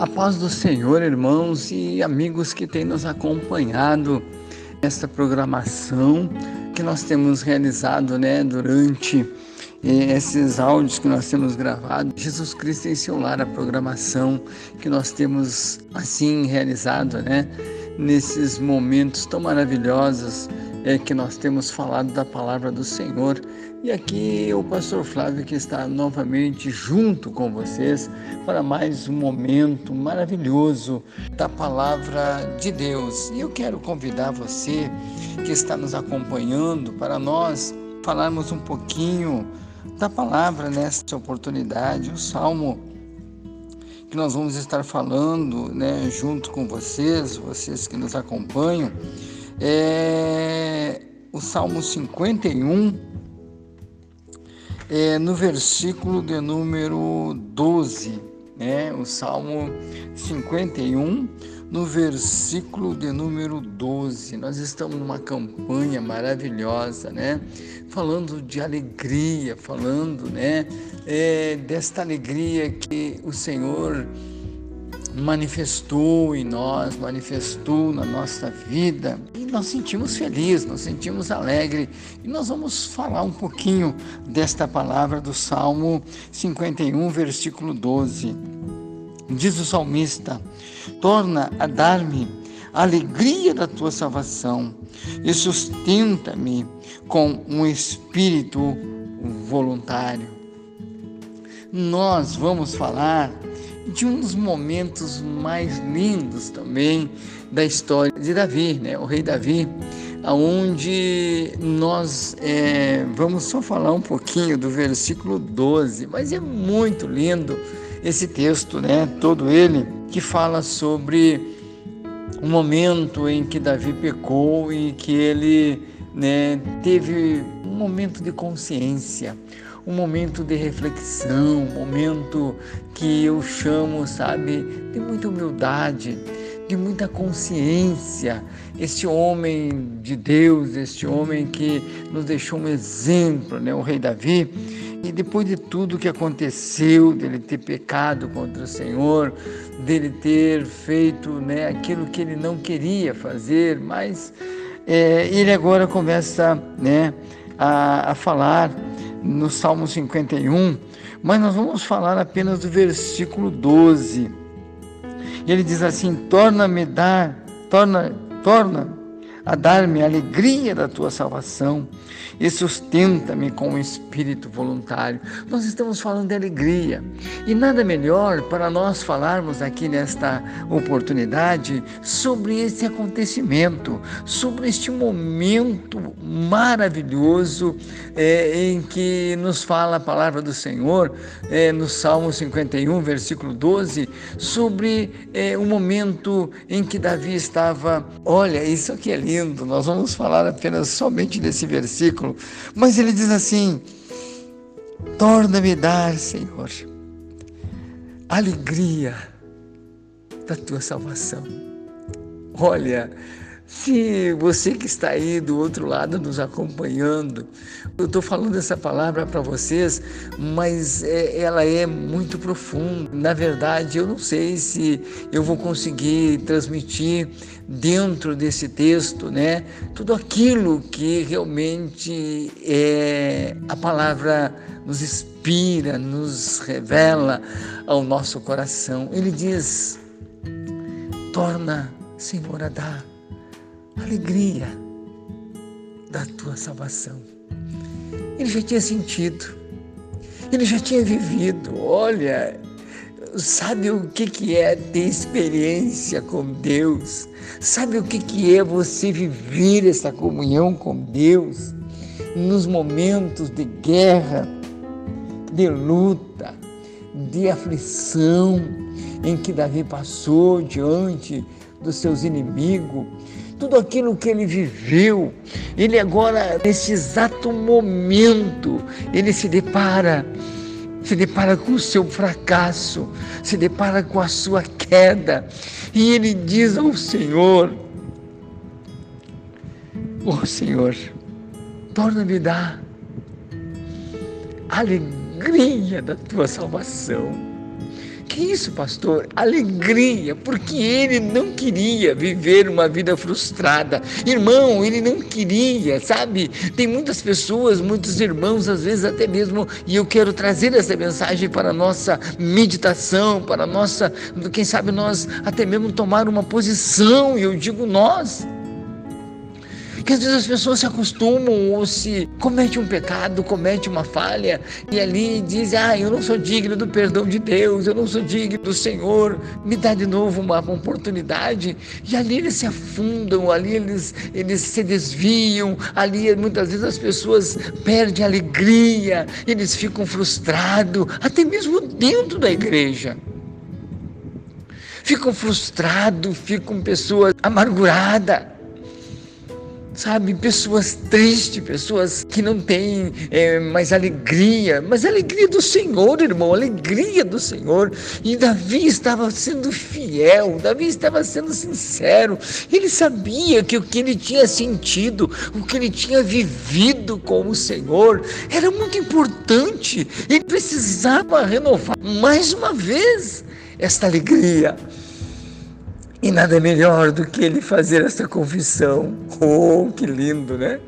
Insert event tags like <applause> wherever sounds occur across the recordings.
A paz do Senhor, irmãos e amigos que têm nos acompanhado nesta programação que nós temos realizado, né, durante eh, esses áudios que nós temos gravado. Jesus Cristo em seu lar, a programação que nós temos assim realizado, né, nesses momentos tão maravilhosos é, que nós temos falado da palavra do Senhor. E aqui o pastor Flávio que está novamente junto com vocês para mais um momento maravilhoso da palavra de Deus. E eu quero convidar você que está nos acompanhando para nós falarmos um pouquinho da palavra nesta oportunidade, o Salmo que nós vamos estar falando, né, junto com vocês, vocês que nos acompanham, é o Salmo 51, é, no versículo de número 12, né? O Salmo 51, no versículo de número 12. Nós estamos numa campanha maravilhosa, né? Falando de alegria, falando, né? É, desta alegria que o Senhor manifestou em nós, manifestou na nossa vida. E nós sentimos feliz, nós sentimos alegre. E nós vamos falar um pouquinho desta palavra do Salmo 51, versículo 12. Diz o salmista: Torna a dar-me a alegria da tua salvação e sustenta-me com um espírito voluntário. Nós vamos falar de um dos momentos mais lindos também da história de Davi, né? o rei Davi, aonde nós é, vamos só falar um pouquinho do versículo 12, mas é muito lindo esse texto, né? todo ele, que fala sobre o momento em que Davi pecou e que ele né, teve um momento de consciência, um momento de reflexão, um momento que eu chamo, sabe, de muita humildade, de muita consciência. Este homem de Deus, este homem que nos deixou um exemplo, né, o rei Davi. E depois de tudo que aconteceu, dele ter pecado contra o Senhor, dele ter feito né, aquilo que ele não queria fazer, mas é, ele agora começa né, a, a falar no Salmo 51, mas nós vamos falar apenas do versículo 12. Ele diz assim: Torna-me dar, torna, torna a dar-me a alegria da tua salvação e sustenta-me com o um espírito voluntário. Nós estamos falando de alegria e nada melhor para nós falarmos aqui nesta oportunidade sobre esse acontecimento, sobre este momento maravilhoso é, em que nos fala a palavra do Senhor é, no Salmo 51, versículo 12, sobre é, o momento em que Davi estava. Olha, isso aqui é lindo, nós vamos falar apenas somente desse versículo mas ele diz assim: torna-me dar, Senhor, alegria da tua salvação. Olha, se você que está aí do outro lado nos acompanhando, eu estou falando essa palavra para vocês, mas é, ela é muito profunda. Na verdade, eu não sei se eu vou conseguir transmitir dentro desse texto, né, tudo aquilo que realmente é a palavra nos inspira, nos revela ao nosso coração. Ele diz: torna, Senhor, a dar alegria da tua salvação. Ele já tinha sentido, ele já tinha vivido. Olha, sabe o que, que é ter experiência com Deus? Sabe o que, que é você viver essa comunhão com Deus nos momentos de guerra, de luta, de aflição em que Davi passou diante dos seus inimigos? Tudo aquilo que ele viveu, ele agora, nesse exato momento, ele se depara, se depara com o seu fracasso, se depara com a sua queda, e ele diz ao Senhor: Oh Senhor, torna-me dar alegria da tua salvação isso, pastor? Alegria, porque ele não queria viver uma vida frustrada. Irmão, ele não queria, sabe? Tem muitas pessoas, muitos irmãos, às vezes até mesmo, e eu quero trazer essa mensagem para a nossa meditação, para a nossa, quem sabe nós até mesmo tomar uma posição, e eu digo nós que às vezes as pessoas se acostumam ou se comete um pecado, comete uma falha e ali diz: Ah, eu não sou digno do perdão de Deus, eu não sou digno do Senhor, me dá de novo uma oportunidade. E ali eles se afundam, ali eles, eles se desviam, ali muitas vezes as pessoas perdem a alegria, eles ficam frustrados, até mesmo dentro da igreja ficam frustrados, ficam pessoas amarguradas sabe? Pessoas tristes, pessoas que não têm é, mais alegria, mas alegria do Senhor, irmão, alegria do Senhor. E Davi estava sendo fiel, Davi estava sendo sincero. Ele sabia que o que ele tinha sentido, o que ele tinha vivido com o Senhor, era muito importante. Ele precisava renovar mais uma vez esta alegria. E nada melhor do que ele fazer essa confissão. <laughs> Oh, que lindo, né?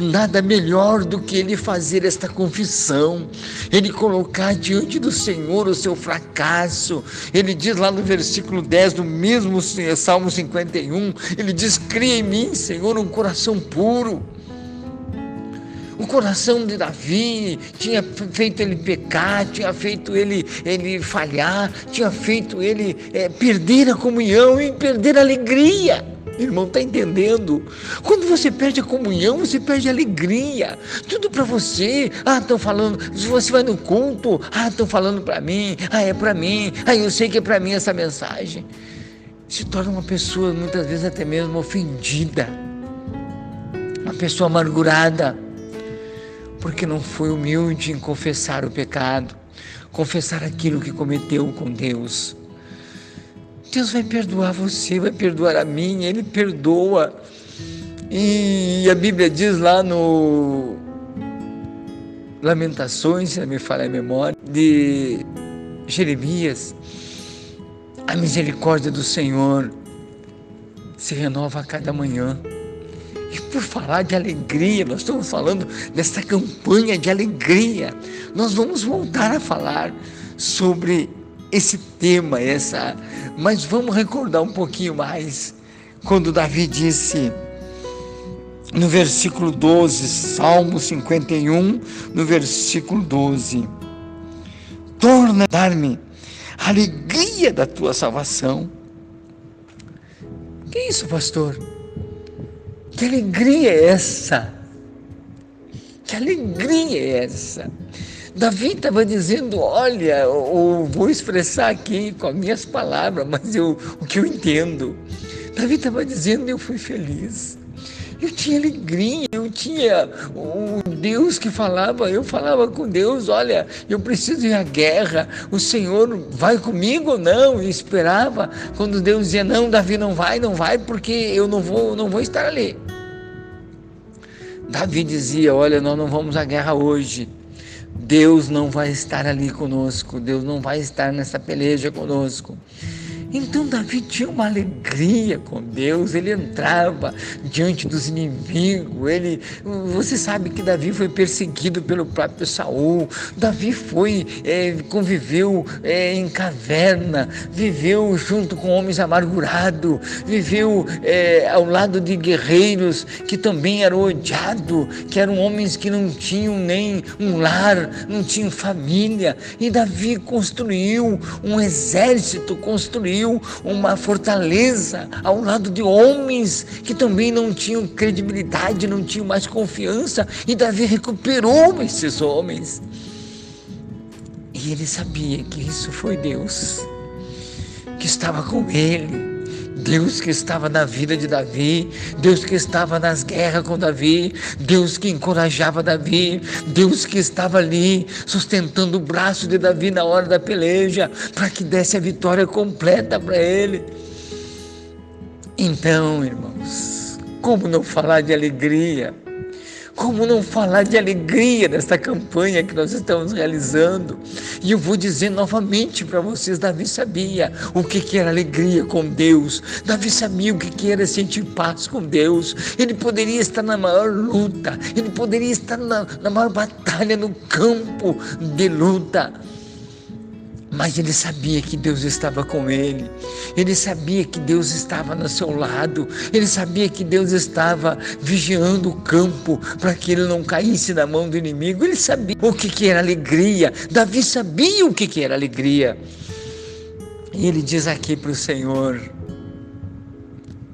Nada melhor do que ele fazer esta confissão, ele colocar diante do Senhor o seu fracasso. Ele diz lá no versículo 10 do mesmo Salmo 51, ele diz: Cria em mim, Senhor, um coração puro o coração de Davi tinha feito ele pecar, tinha feito ele, ele falhar, tinha feito ele é, perder a comunhão e perder a alegria. Irmão, está entendendo? Quando você perde a comunhão, você perde a alegria. Tudo para você. Ah, estão falando. Se você vai no culto, ah, estão falando para mim. Ah, é para mim. Ah, eu sei que é para mim essa mensagem. Se torna uma pessoa muitas vezes até mesmo ofendida, uma pessoa amargurada porque não foi humilde em confessar o pecado, confessar aquilo que cometeu com Deus. Deus vai perdoar você, vai perdoar a mim, Ele perdoa. E a Bíblia diz lá no Lamentações, se me falha a memória, de Jeremias, a misericórdia do Senhor se renova a cada manhã. E por falar de alegria, nós estamos falando dessa campanha de alegria. Nós vamos voltar a falar sobre esse tema, essa, mas vamos recordar um pouquinho mais quando Davi disse no versículo 12, Salmo 51, no versículo 12: Torna dar-me a alegria da tua salvação. Que isso, pastor? Que alegria é essa? Que alegria é essa? Davi estava dizendo: Olha, eu vou expressar aqui com as minhas palavras, mas eu, o que eu entendo. Davi estava dizendo: Eu fui feliz. Eu tinha alegria, eu tinha o Deus que falava, eu falava com Deus, olha, eu preciso ir à guerra, o Senhor vai comigo ou não? E esperava quando Deus dizia, não, Davi não vai, não vai, porque eu não vou, não vou estar ali. Davi dizia, olha, nós não vamos à guerra hoje, Deus não vai estar ali conosco, Deus não vai estar nessa peleja conosco. Então Davi tinha uma alegria com Deus, ele entrava diante dos inimigos, ele, você sabe que Davi foi perseguido pelo próprio Saul, Davi foi, é, conviveu é, em caverna, viveu junto com homens amargurados, viveu é, ao lado de guerreiros que também eram odiados, que eram homens que não tinham nem um lar, não tinham família, e Davi construiu um exército, construiu construiu uma fortaleza ao lado de homens que também não tinham credibilidade, não tinham mais confiança, e Davi recuperou esses homens. E ele sabia que isso foi Deus que estava com ele. Deus que estava na vida de Davi, Deus que estava nas guerras com Davi, Deus que encorajava Davi, Deus que estava ali sustentando o braço de Davi na hora da peleja, para que desse a vitória completa para ele. Então, irmãos, como não falar de alegria? Como não falar de alegria nesta campanha que nós estamos realizando? E eu vou dizer novamente para vocês: Davi sabia o que, que era alegria com Deus, Davi sabia o que, que era sentir paz com Deus. Ele poderia estar na maior luta, ele poderia estar na, na maior batalha no campo de luta mas ele sabia que Deus estava com ele, ele sabia que Deus estava no seu lado, ele sabia que Deus estava vigiando o campo para que ele não caísse na mão do inimigo, ele sabia o que, que era alegria, Davi sabia o que, que era alegria. E ele diz aqui para o Senhor: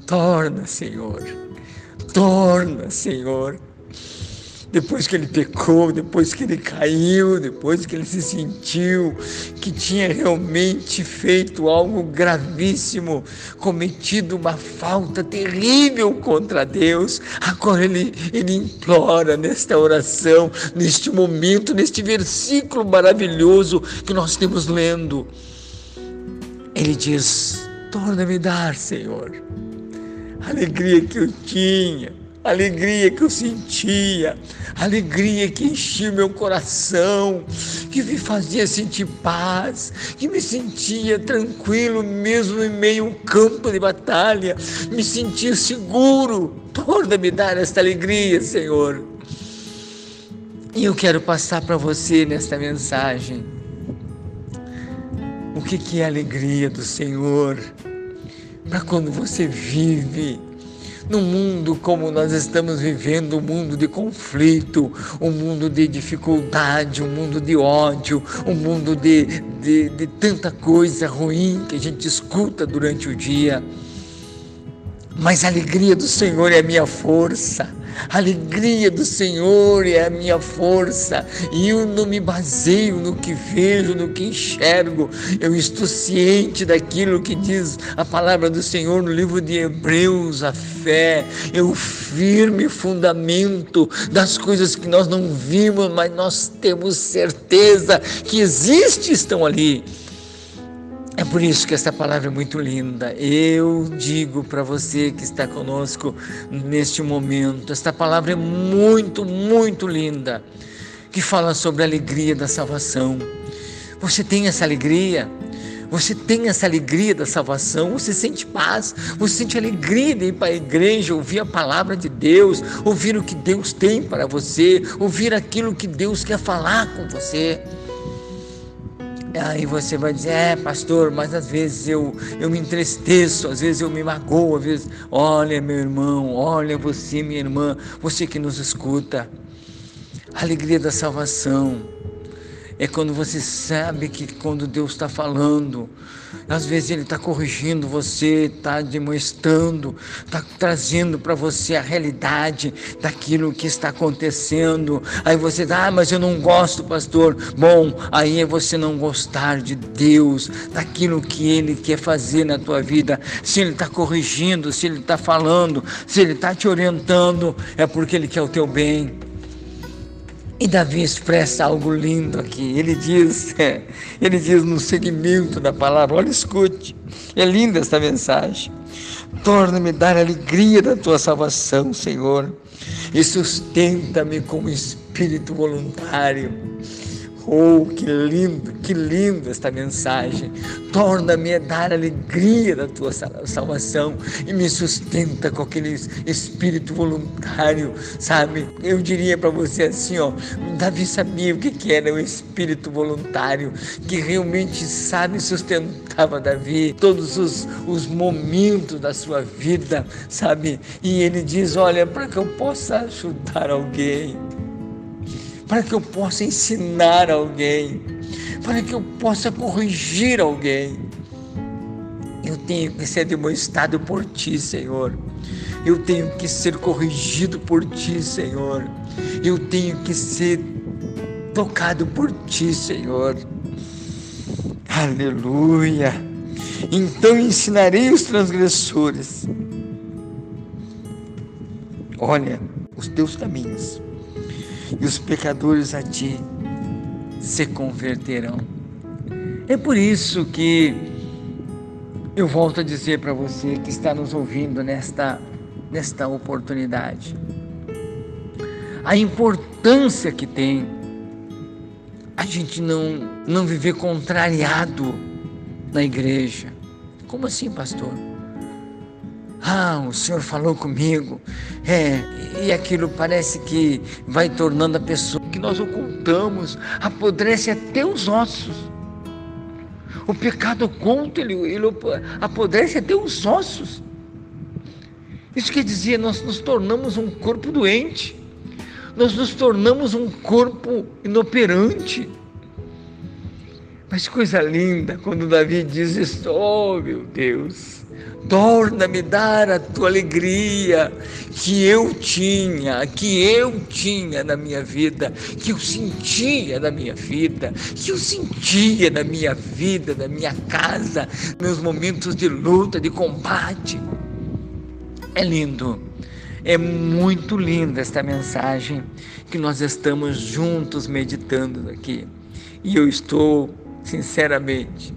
torna, Senhor, torna, Senhor depois que ele pecou, depois que ele caiu, depois que ele se sentiu que tinha realmente feito algo gravíssimo, cometido uma falta terrível contra Deus, agora ele, ele implora nesta oração, neste momento, neste versículo maravilhoso que nós temos lendo. Ele diz: Torna-me dar, Senhor, a alegria que eu tinha alegria que eu sentia, alegria que enchia meu coração, que me fazia sentir paz, que me sentia tranquilo mesmo em meio a um campo de batalha, me sentia seguro. Torna-me dar esta alegria, Senhor. E eu quero passar para você nesta mensagem o que, que é a alegria do Senhor para quando você vive num mundo como nós estamos vivendo, um mundo de conflito, um mundo de dificuldade, um mundo de ódio, um mundo de, de, de tanta coisa ruim que a gente escuta durante o dia. Mas a alegria do Senhor é a minha força. A alegria do Senhor é a minha força, e eu não me baseio no que vejo, no que enxergo, eu estou ciente daquilo que diz a palavra do Senhor no livro de Hebreus, a fé, é o firme fundamento das coisas que nós não vimos, mas nós temos certeza que existem, estão ali. É por isso que essa palavra é muito linda. Eu digo para você que está conosco neste momento, esta palavra é muito, muito linda, que fala sobre a alegria da salvação. Você tem essa alegria? Você tem essa alegria da salvação, você sente paz, você sente alegria de ir para a igreja, ouvir a palavra de Deus, ouvir o que Deus tem para você, ouvir aquilo que Deus quer falar com você. Aí você vai dizer, é pastor, mas às vezes eu, eu me entristeço, às vezes eu me magoo, às vezes, olha meu irmão, olha você minha irmã, você que nos escuta, a alegria da salvação, é quando você sabe que quando Deus está falando, às vezes Ele está corrigindo você, está demonstrando, está trazendo para você a realidade daquilo que está acontecendo. Aí você diz, ah, mas eu não gosto, pastor. Bom, aí é você não gostar de Deus, daquilo que Ele quer fazer na tua vida. Se Ele está corrigindo, se Ele está falando, se Ele está te orientando, é porque Ele quer o teu bem. E Davi expressa algo lindo aqui. Ele diz, <laughs> ele diz no segmento da palavra, olha, escute. É linda esta mensagem. Torna-me dar a alegria da tua salvação, Senhor, e sustenta-me com espírito voluntário Oh, que lindo, que lindo esta mensagem. Torna-me a dar alegria da tua salvação e me sustenta com aquele espírito voluntário, sabe? Eu diria para você assim, ó, Davi sabia o que, que era o espírito voluntário, que realmente sabe sustentava Davi todos os, os momentos da sua vida, sabe? E ele diz, olha, para que eu possa ajudar alguém, para que eu possa ensinar alguém, para que eu possa corrigir alguém. Eu tenho que ser demonstrado por ti, Senhor. Eu tenho que ser corrigido por ti, Senhor. Eu tenho que ser tocado por ti, Senhor. Aleluia. Então ensinarei os transgressores. Olha os teus caminhos e os pecadores a ti se converterão. É por isso que eu volto a dizer para você que está nos ouvindo nesta, nesta oportunidade. a importância que tem a gente não, não viver contrariado na igreja. Como assim, pastor? Ah, o Senhor falou comigo. É, e aquilo parece que vai tornando a pessoa que nós ocultamos, apodrece até os ossos. O pecado oculto, ele, ele apodrece até os ossos. Isso quer dizer, nós nos tornamos um corpo doente, nós nos tornamos um corpo inoperante. Mas coisa linda quando Davi diz isso, oh meu Deus, torna-me dar a tua alegria que eu tinha, que eu tinha na minha vida, que eu sentia na minha vida, que eu sentia na minha vida, na minha casa, meus momentos de luta, de combate. É lindo, é muito linda esta mensagem que nós estamos juntos meditando aqui. E eu estou, sinceramente,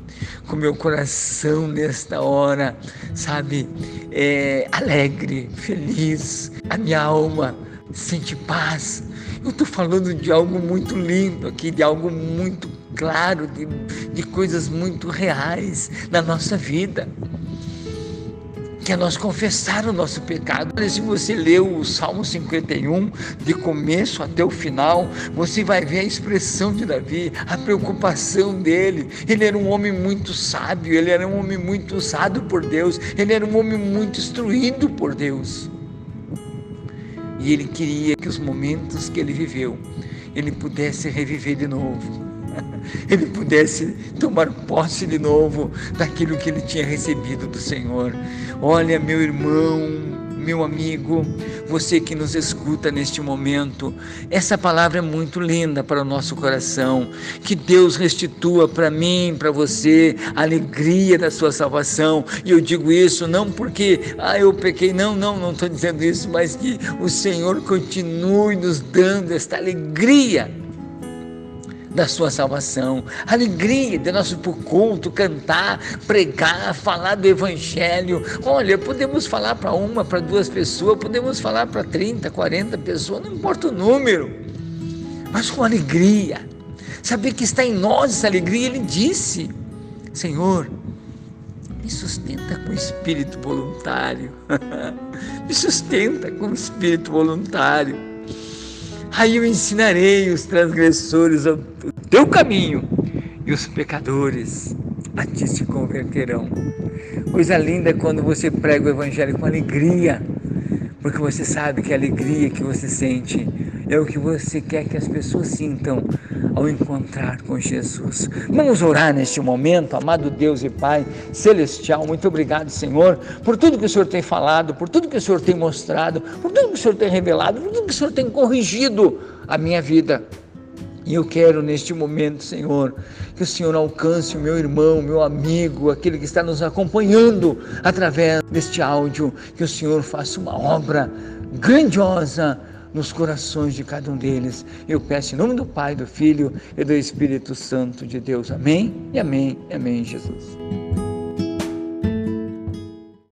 com meu coração nesta hora, sabe, é, alegre, feliz, a minha alma sente paz. Eu estou falando de algo muito lindo aqui, de algo muito claro, de, de coisas muito reais na nossa vida que é nós confessar o nosso pecado. Se você leu o Salmo 51, de começo até o final, você vai ver a expressão de Davi, a preocupação dele. Ele era um homem muito sábio, ele era um homem muito usado por Deus, ele era um homem muito instruído por Deus. E ele queria que os momentos que ele viveu, ele pudesse reviver de novo <laughs> ele pudesse tomar posse de novo daquilo que ele tinha recebido do Senhor. Olha, meu irmão, meu amigo, você que nos escuta neste momento, essa palavra é muito linda para o nosso coração. Que Deus restitua para mim, para você, a alegria da sua salvação. E eu digo isso não porque, ah, eu pequei, não, não, não estou dizendo isso, mas que o Senhor continue nos dando esta alegria da sua salvação, alegria de nosso por culto, cantar, pregar, falar do Evangelho. Olha, podemos falar para uma, para duas pessoas, podemos falar para 30, 40 pessoas, não importa o número, mas com alegria. Saber que está em nós essa alegria, ele disse: Senhor, me sustenta com espírito voluntário. <laughs> me sustenta com espírito voluntário Aí eu ensinarei os transgressores ao teu caminho e os pecadores a ti se converterão. Coisa linda é quando você prega o Evangelho com alegria, porque você sabe que a alegria que você sente é o que você quer que as pessoas sintam ao encontrar com Jesus. Vamos orar neste momento, amado Deus e Pai celestial. Muito obrigado, Senhor, por tudo que o Senhor tem falado, por tudo que o Senhor tem mostrado, por tudo que o Senhor tem revelado, por tudo que o Senhor tem corrigido a minha vida. E eu quero neste momento, Senhor, que o Senhor alcance o meu irmão, meu amigo, aquele que está nos acompanhando através deste áudio, que o Senhor faça uma obra grandiosa nos corações de cada um deles. Eu peço em nome do Pai, do Filho e do Espírito Santo de Deus. Amém e amém e amém, Jesus.